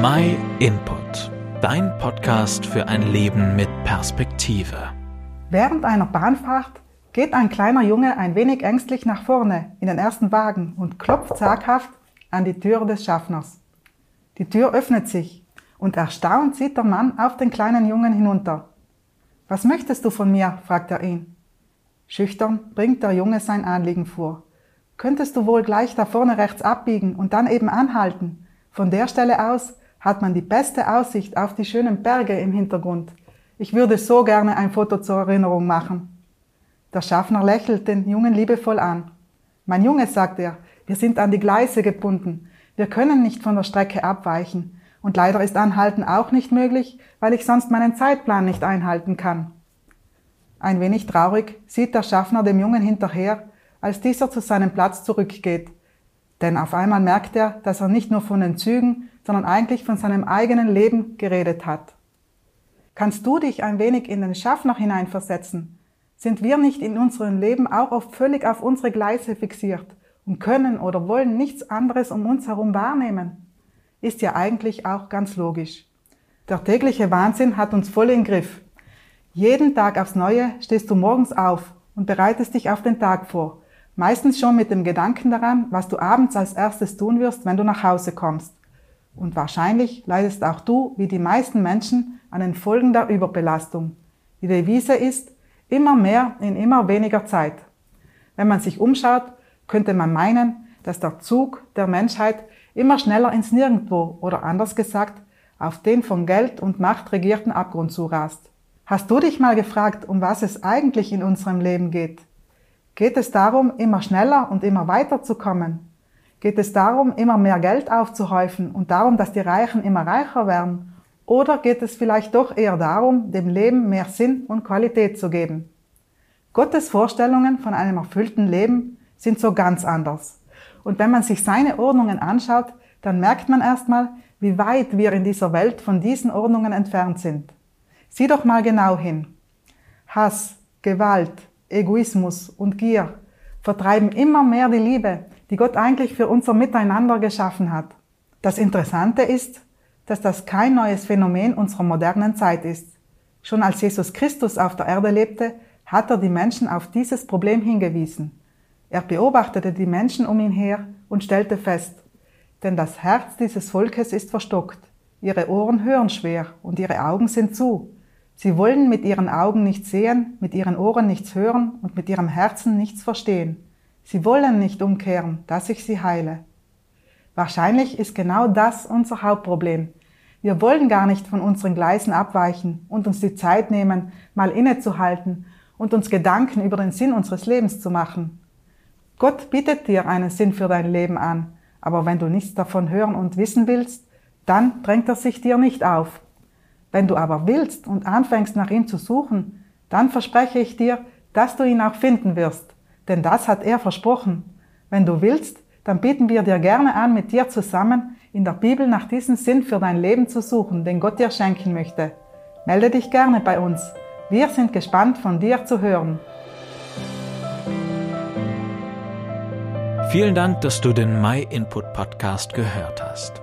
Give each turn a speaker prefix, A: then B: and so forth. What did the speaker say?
A: My Input, dein Podcast für ein Leben mit Perspektive.
B: Während einer Bahnfahrt geht ein kleiner Junge ein wenig ängstlich nach vorne in den ersten Wagen und klopft zaghaft an die Tür des Schaffners. Die Tür öffnet sich und erstaunt sieht der Mann auf den kleinen Jungen hinunter. Was möchtest du von mir? fragt er ihn. Schüchtern bringt der Junge sein Anliegen vor. Könntest du wohl gleich da vorne rechts abbiegen und dann eben anhalten? Von der Stelle aus hat man die beste Aussicht auf die schönen Berge im Hintergrund. Ich würde so gerne ein Foto zur Erinnerung machen. Der Schaffner lächelt den Jungen liebevoll an. Mein Junge, sagt er, wir sind an die Gleise gebunden. Wir können nicht von der Strecke abweichen. Und leider ist Anhalten auch nicht möglich, weil ich sonst meinen Zeitplan nicht einhalten kann. Ein wenig traurig sieht der Schaffner dem Jungen hinterher, als dieser zu seinem Platz zurückgeht. Denn auf einmal merkt er, dass er nicht nur von den Zügen, sondern eigentlich von seinem eigenen Leben geredet hat. Kannst du dich ein wenig in den Schaffner hineinversetzen? Sind wir nicht in unserem Leben auch oft völlig auf unsere Gleise fixiert und können oder wollen nichts anderes um uns herum wahrnehmen? Ist ja eigentlich auch ganz logisch. Der tägliche Wahnsinn hat uns voll im Griff. Jeden Tag aufs Neue stehst du morgens auf und bereitest dich auf den Tag vor, Meistens schon mit dem Gedanken daran, was du abends als erstes tun wirst, wenn du nach Hause kommst. Und wahrscheinlich leidest auch du, wie die meisten Menschen, an den Folgen der Überbelastung. Die Devise ist, immer mehr in immer weniger Zeit. Wenn man sich umschaut, könnte man meinen, dass der Zug der Menschheit immer schneller ins Nirgendwo oder anders gesagt auf den von Geld und Macht regierten Abgrund zurast. Hast du dich mal gefragt, um was es eigentlich in unserem Leben geht? Geht es darum, immer schneller und immer weiter zu kommen? Geht es darum, immer mehr Geld aufzuhäufen und darum, dass die Reichen immer reicher werden? Oder geht es vielleicht doch eher darum, dem Leben mehr Sinn und Qualität zu geben? Gottes Vorstellungen von einem erfüllten Leben sind so ganz anders. Und wenn man sich seine Ordnungen anschaut, dann merkt man erstmal, wie weit wir in dieser Welt von diesen Ordnungen entfernt sind. Sieh doch mal genau hin. Hass, Gewalt, Egoismus und Gier vertreiben immer mehr die Liebe, die Gott eigentlich für unser Miteinander geschaffen hat. Das Interessante ist, dass das kein neues Phänomen unserer modernen Zeit ist. Schon als Jesus Christus auf der Erde lebte, hat er die Menschen auf dieses Problem hingewiesen. Er beobachtete die Menschen um ihn her und stellte fest, denn das Herz dieses Volkes ist verstockt, ihre Ohren hören schwer und ihre Augen sind zu, Sie wollen mit ihren Augen nichts sehen, mit ihren Ohren nichts hören und mit ihrem Herzen nichts verstehen. Sie wollen nicht umkehren, dass ich sie heile. Wahrscheinlich ist genau das unser Hauptproblem. Wir wollen gar nicht von unseren Gleisen abweichen und uns die Zeit nehmen, mal innezuhalten und uns Gedanken über den Sinn unseres Lebens zu machen. Gott bietet dir einen Sinn für dein Leben an, aber wenn du nichts davon hören und wissen willst, dann drängt er sich dir nicht auf. Wenn du aber willst und anfängst nach ihm zu suchen, dann verspreche ich dir, dass du ihn auch finden wirst, denn das hat er versprochen. Wenn du willst, dann bieten wir dir gerne an, mit dir zusammen in der Bibel nach diesem Sinn für dein Leben zu suchen, den Gott dir schenken möchte. Melde dich gerne bei uns. Wir sind gespannt von dir zu hören.
A: Vielen Dank, dass du den My Input Podcast gehört hast.